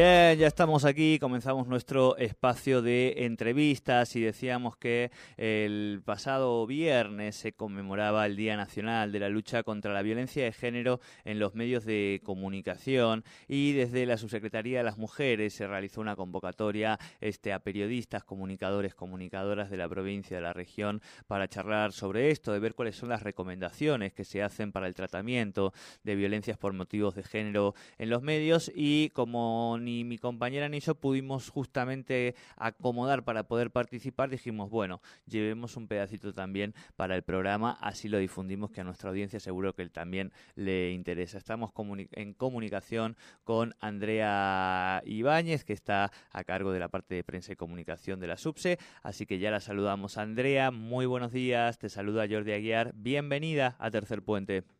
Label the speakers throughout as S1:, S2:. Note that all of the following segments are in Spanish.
S1: Bien, ya estamos aquí, comenzamos nuestro espacio de entrevistas y decíamos que el pasado viernes se conmemoraba el Día Nacional de la Lucha contra la Violencia de Género en los medios de comunicación y desde la Subsecretaría de las Mujeres se realizó una convocatoria este, a periodistas, comunicadores, comunicadoras de la provincia, de la región, para charlar sobre esto, de ver cuáles son las recomendaciones que se hacen para el tratamiento de violencias por motivos de género en los medios y como mi compañera ni yo pudimos justamente acomodar para poder participar, dijimos, bueno, llevemos un pedacito también para el programa, así lo difundimos, que a nuestra audiencia seguro que también le interesa. Estamos en comunicación con Andrea Ibáñez, que está a cargo de la parte de prensa y comunicación de la SUBSE, así que ya la saludamos. Andrea, muy buenos días, te saluda Jordi Aguiar, bienvenida a Tercer Puente.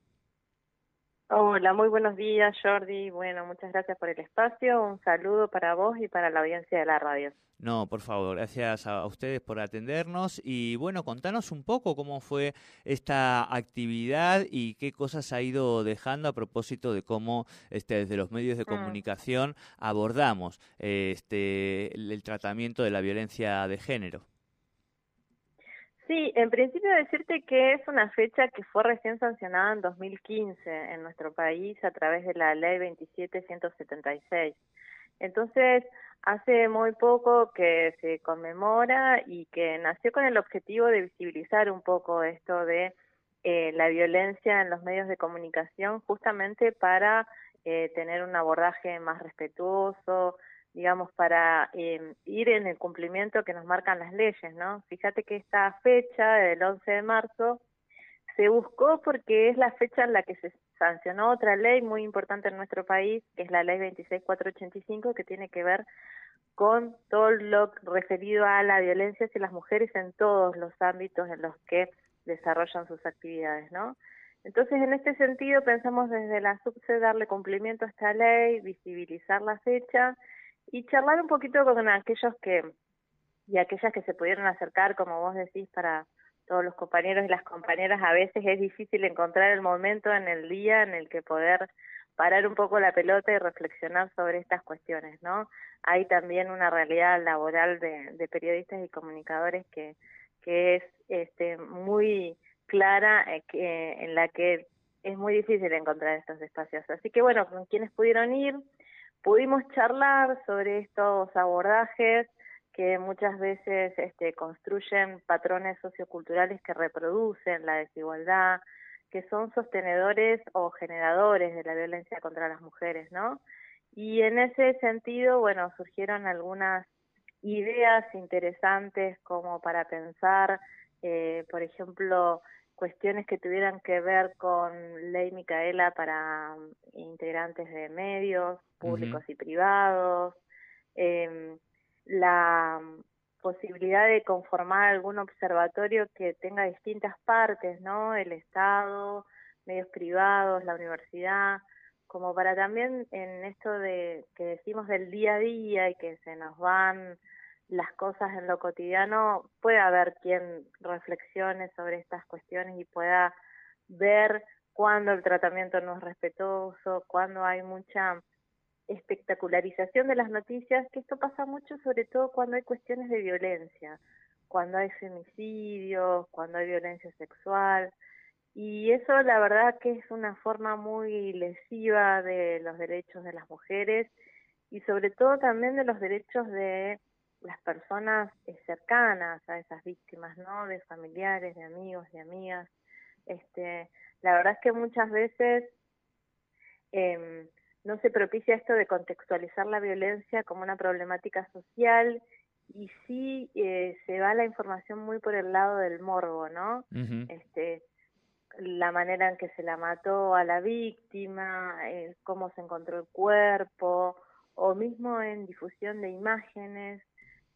S2: Hola, muy buenos días Jordi. Bueno, muchas gracias por el espacio. Un saludo para vos y para la audiencia de la radio.
S1: No, por favor, gracias a ustedes por atendernos y bueno, contanos un poco cómo fue esta actividad y qué cosas ha ido dejando a propósito de cómo este, desde los medios de mm. comunicación abordamos este, el tratamiento de la violencia de género.
S2: Sí, en principio decirte que es una fecha que fue recién sancionada en 2015 en nuestro país a través de la ley 27176. Entonces, hace muy poco que se conmemora y que nació con el objetivo de visibilizar un poco esto de eh, la violencia en los medios de comunicación justamente para eh, tener un abordaje más respetuoso, digamos, para eh, ir en el cumplimiento que nos marcan las leyes, ¿no? Fíjate que esta fecha del 11 de marzo se buscó porque es la fecha en la que se sancionó otra ley muy importante en nuestro país, que es la ley 26485, que tiene que ver con todo lo referido a la violencia hacia las mujeres en todos los ámbitos en los que desarrollan sus actividades, ¿no? Entonces, en este sentido, pensamos desde la SUBSE darle cumplimiento a esta ley, visibilizar la fecha y charlar un poquito con aquellos que y aquellas que se pudieron acercar, como vos decís, para todos los compañeros y las compañeras, a veces es difícil encontrar el momento en el día en el que poder parar un poco la pelota y reflexionar sobre estas cuestiones, ¿no? Hay también una realidad laboral de, de periodistas y comunicadores que, que es este, muy clara, eh, en la que es muy difícil encontrar estos espacios. Así que bueno, con quienes pudieron ir, pudimos charlar sobre estos abordajes que muchas veces este, construyen patrones socioculturales que reproducen la desigualdad, que son sostenedores o generadores de la violencia contra las mujeres, ¿no? Y en ese sentido, bueno, surgieron algunas ideas interesantes como para pensar, eh, por ejemplo, cuestiones que tuvieran que ver con ley Micaela para mm, integrantes de medios públicos y privados, eh, la mm, posibilidad de conformar algún observatorio que tenga distintas partes, ¿no? El Estado, medios privados, la universidad, como para también en esto de que decimos del día a día y que se nos van las cosas en lo cotidiano, puede haber quien reflexione sobre estas cuestiones y pueda ver cuando el tratamiento no es respetuoso, cuando hay mucha espectacularización de las noticias, que esto pasa mucho sobre todo cuando hay cuestiones de violencia, cuando hay femicidios, cuando hay violencia sexual, y eso la verdad que es una forma muy lesiva de los derechos de las mujeres y sobre todo también de los derechos de las personas eh, cercanas a esas víctimas, ¿no? De familiares, de amigos, de amigas. Este, la verdad es que muchas veces eh, no se propicia esto de contextualizar la violencia como una problemática social y sí eh, se va la información muy por el lado del morbo, ¿no? Este la manera en que se la mató a la víctima, eh, cómo se encontró el cuerpo, o mismo en difusión de imágenes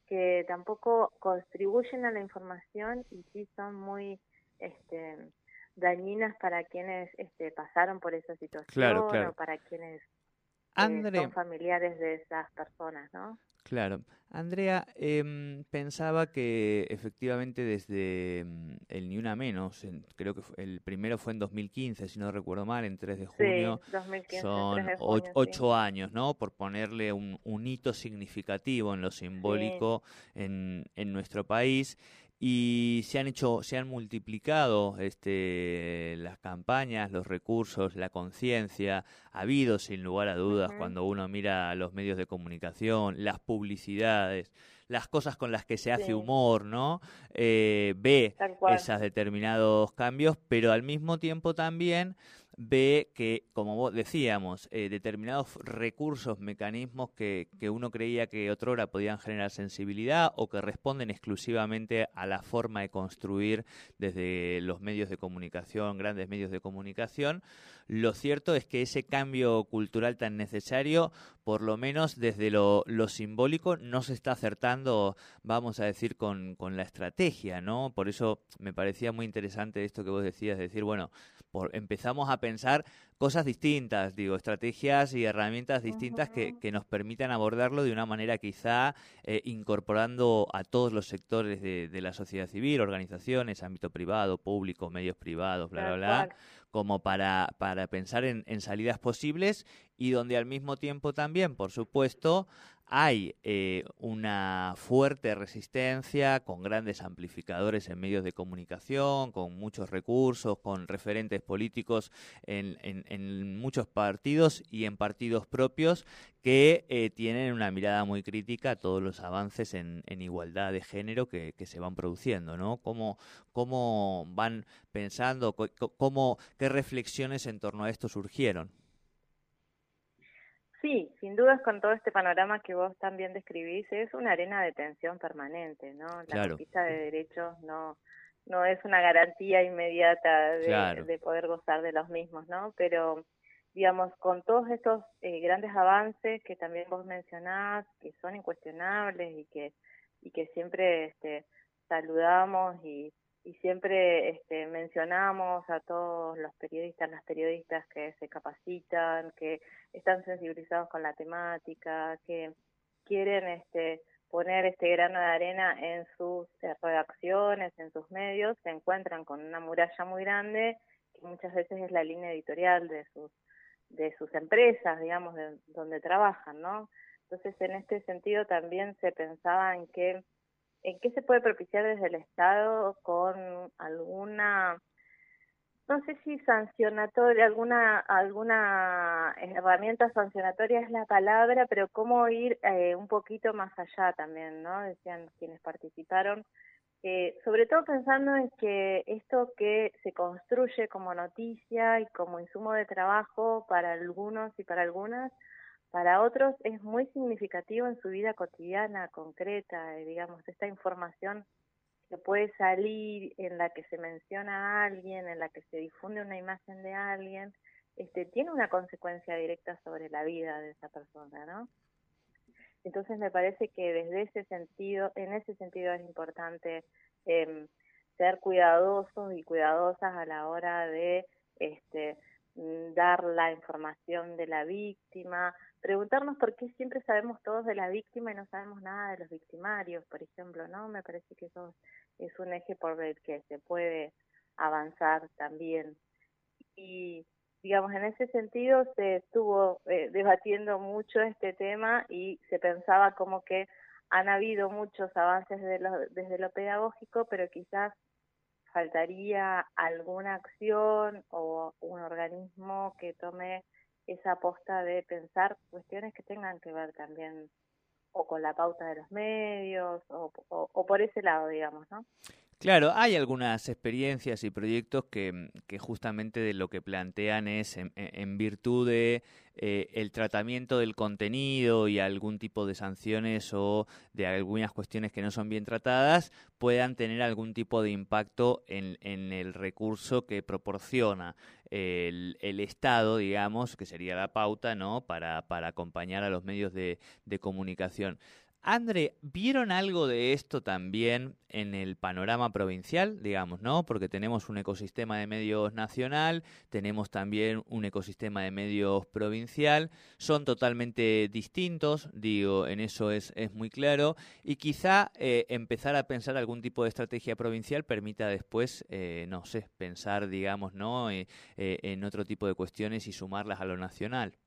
S2: que tampoco contribuyen a la información y sí son muy este, dañinas para quienes este, pasaron por esa situación o para quienes eh, son familiares de esas personas, ¿no?
S1: Claro. Andrea, eh, pensaba que efectivamente desde mm, el Ni Una Menos, creo que el primero fue en 2015, si no recuerdo mal, en 3 de junio,
S2: sí, 2015,
S1: son ocho años, ¿no? Por ponerle un, un, hito significativo en lo simbólico en, en nuestro país y se han hecho, se han multiplicado este, las campañas, los recursos, la conciencia. Ha habido, sin lugar a dudas, cuando uno mira los medios de comunicación, las publicidades, las cosas con las que se hace humor, ¿no? Eh, ve esos determinados cambios, pero al mismo tiempo también ve que, como decíamos, eh, determinados recursos, mecanismos que, que, uno creía que otrora podían generar sensibilidad o que responden exclusivamente a la forma de construir desde los medios de comunicación, grandes medios de comunicación, lo cierto es que ese cambio cultural tan necesario, por lo menos desde lo, lo simbólico, no se está acertando, vamos a decir, con, con la estrategia, ¿no? Por eso me parecía muy interesante esto que vos decías, decir, bueno, empezamos a pensar cosas distintas, digo, estrategias y herramientas distintas que, que nos permitan abordarlo de una manera quizá eh, incorporando a todos los sectores de, de, la sociedad civil, organizaciones, ámbito privado, público, medios privados, bla, bla, bla, como para, para pensar en, en salidas posibles y donde al mismo tiempo también, por supuesto, hay eh, una fuerte resistencia con grandes amplificadores en medios de comunicación, con muchos recursos, con referentes políticos en, en, muchos partidos y en partidos propios que eh, tienen una mirada muy crítica a todos los avances en, igualdad de género que, que, se van produciendo, ¿no? ¿Cómo, cómo van pensando, cómo, qué reflexiones en torno a esto surgieron?
S2: Sí, sin dudas con todo este panorama que vos también describís, es una arena de tensión permanente, ¿no? La conquista de derechos no no es una garantía inmediata de, poder gozar de los mismos, ¿no? Pero, digamos, con todos estos eh, grandes avances que también vos mencionás, que son incuestionables y que, y que siempre este, saludamos y, y siempre este, mencionamos a todos los periodistas, las periodistas que se capacitan, que están sensibilizados con la temática, que quieren este, poner este grano de arena en sus eh, redacciones, en sus medios, se encuentran con una muralla muy grande que muchas veces es la línea editorial de sus de sus empresas, digamos, de donde trabajan, ¿no? Entonces, en este sentido también se pensaba en que ¿En qué se puede propiciar desde el Estado con alguna, no sé si sancionatoria, alguna, alguna herramienta sancionatoria es la palabra, pero cómo ir eh, un poquito más allá también, ¿no? Decían quienes participaron. Eh, sobre todo pensando en que esto que se construye como noticia y como insumo de trabajo para algunos y para algunas, para otros es muy significativo en su vida cotidiana, concreta, eh, digamos, esta información que puede salir, en la que se menciona a alguien, en la que se difunde una imagen de alguien, este, tiene una consecuencia directa sobre la vida de esa persona, ¿no? Entonces me parece que desde ese sentido, en ese sentido es importante eh, ser cuidadosos y cuidadosas a la hora de este, mm, dar la información de la víctima, preguntarnos por qué siempre sabemos todos de la víctima y no sabemos nada de los victimarios, por ejemplo, ¿no? Me parece que eso es un eje por el que se puede avanzar también. Y, digamos, en ese sentido se estuvo eh, debatiendo mucho este tema y se pensaba como que han habido muchos avances desde lo pedagógico, pero quizás faltaría alguna acción o un organismo que tome esa aposta de pensar cuestiones que tengan que ver también o con la pauta de los medios o, por ese lado, digamos, ¿no?
S1: Claro, hay algunas experiencias y proyectos que, que justamente de lo que plantean es en, virtud de eh, el tratamiento del contenido y algún tipo de sanciones o de algunas cuestiones que no son bien tratadas puedan tener algún tipo de impacto en, el recurso que proporciona el, Estado, digamos, que sería la pauta, ¿no? Para, acompañar a los medios de comunicación. André, ¿vieron algo de esto también en el panorama provincial, digamos, no? Porque tenemos un ecosistema de medios nacional, tenemos también un ecosistema de medios provincial, son totalmente distintos, digo, en eso es, muy claro, y quizá eh, empezar a pensar algún tipo de estrategia provincial permita después, eh, no sé, pensar, digamos, ¿no? Eh, en otro tipo de cuestiones y sumarlas a lo nacional.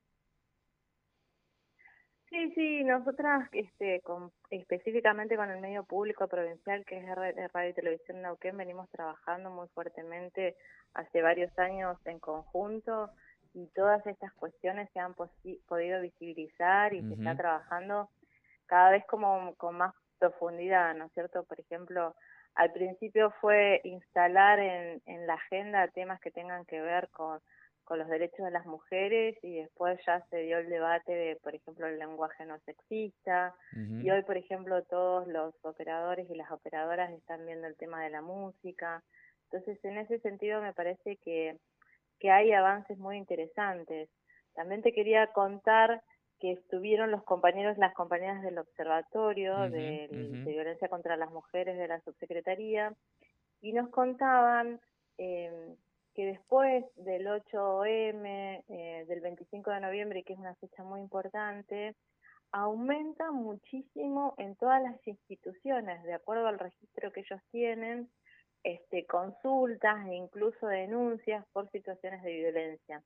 S2: Sí, sí, nosotras este, con, específicamente con el medio público provincial que es Radio y Televisión Neuquén venimos trabajando muy fuertemente hace varios años en conjunto y todas estas cuestiones se han podido visibilizar y se está trabajando cada vez como con más profundidad, ¿no es cierto? Por ejemplo, al principio fue instalar en, en la agenda temas que tengan que ver con con los derechos de las mujeres y después ya se dio el debate de, por ejemplo, el lenguaje no sexista y hoy, por ejemplo, todos los operadores y las operadoras están viendo el tema de la música. Entonces, en ese sentido me parece que, que hay avances muy interesantes. También te quería contar que estuvieron los compañeros, las compañeras del Observatorio de, de Violencia contra las Mujeres de la Subsecretaría y nos contaban eh, que después del 8M, eh, del 25 de noviembre, que es una fecha muy importante, aumenta muchísimo en todas las instituciones, de acuerdo al registro que ellos tienen, este, consultas e incluso denuncias por situaciones de violencia.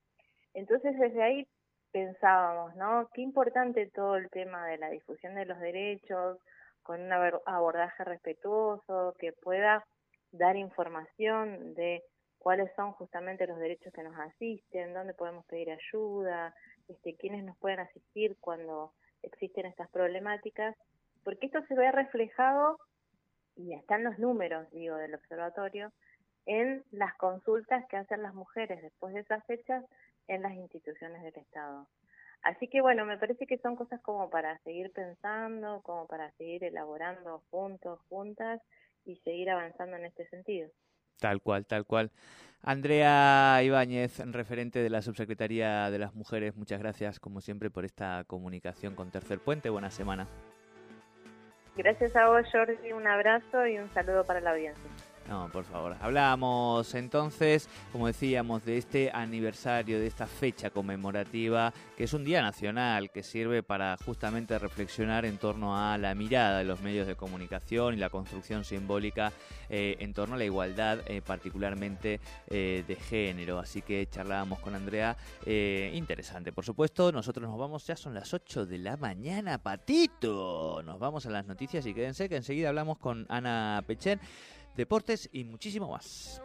S2: Entonces desde ahí pensábamos, ¿no? Qué importante todo el tema de la difusión de los derechos, con un abordaje respetuoso, que pueda dar información de cuáles son justamente los derechos que nos asisten, dónde podemos pedir ayuda, este, quiénes nos pueden asistir cuando existen estas problemáticas, porque esto se ve reflejado, y están los números, digo, del observatorio, en las consultas que hacen las mujeres después de esas fechas en las instituciones del Estado. Así que bueno, me parece que son cosas como para seguir pensando, como para seguir elaborando juntos, juntas y seguir avanzando en este sentido.
S1: Tal cual, tal cual. Andrea Ibáñez, referente de la Subsecretaría de las Mujeres, muchas gracias como siempre por esta comunicación con Tercer Puente. Buena semana.
S2: Gracias a vos, Jordi. Un abrazo y un saludo para la audiencia.
S1: No, por favor. Hablamos entonces, como decíamos, de este aniversario, de esta fecha conmemorativa, que es un día nacional, que sirve para justamente reflexionar en torno a la mirada de los medios de comunicación y la construcción simbólica eh, en torno a la igualdad, eh, particularmente eh, de género. Así que charlábamos con Andrea. interesante, por supuesto. Nosotros nos vamos, ya son las 8 de la mañana, patito. Nos vamos a las noticias y quédense que enseguida hablamos con Ana Pechen deportes y muchísimo más.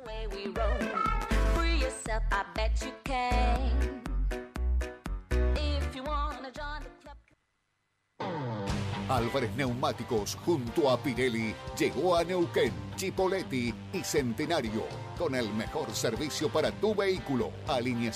S3: Álvarez Neumáticos junto a Pirelli llegó a Neuquén, Chipoletti y Centenario con el mejor servicio para tu vehículo. Alineación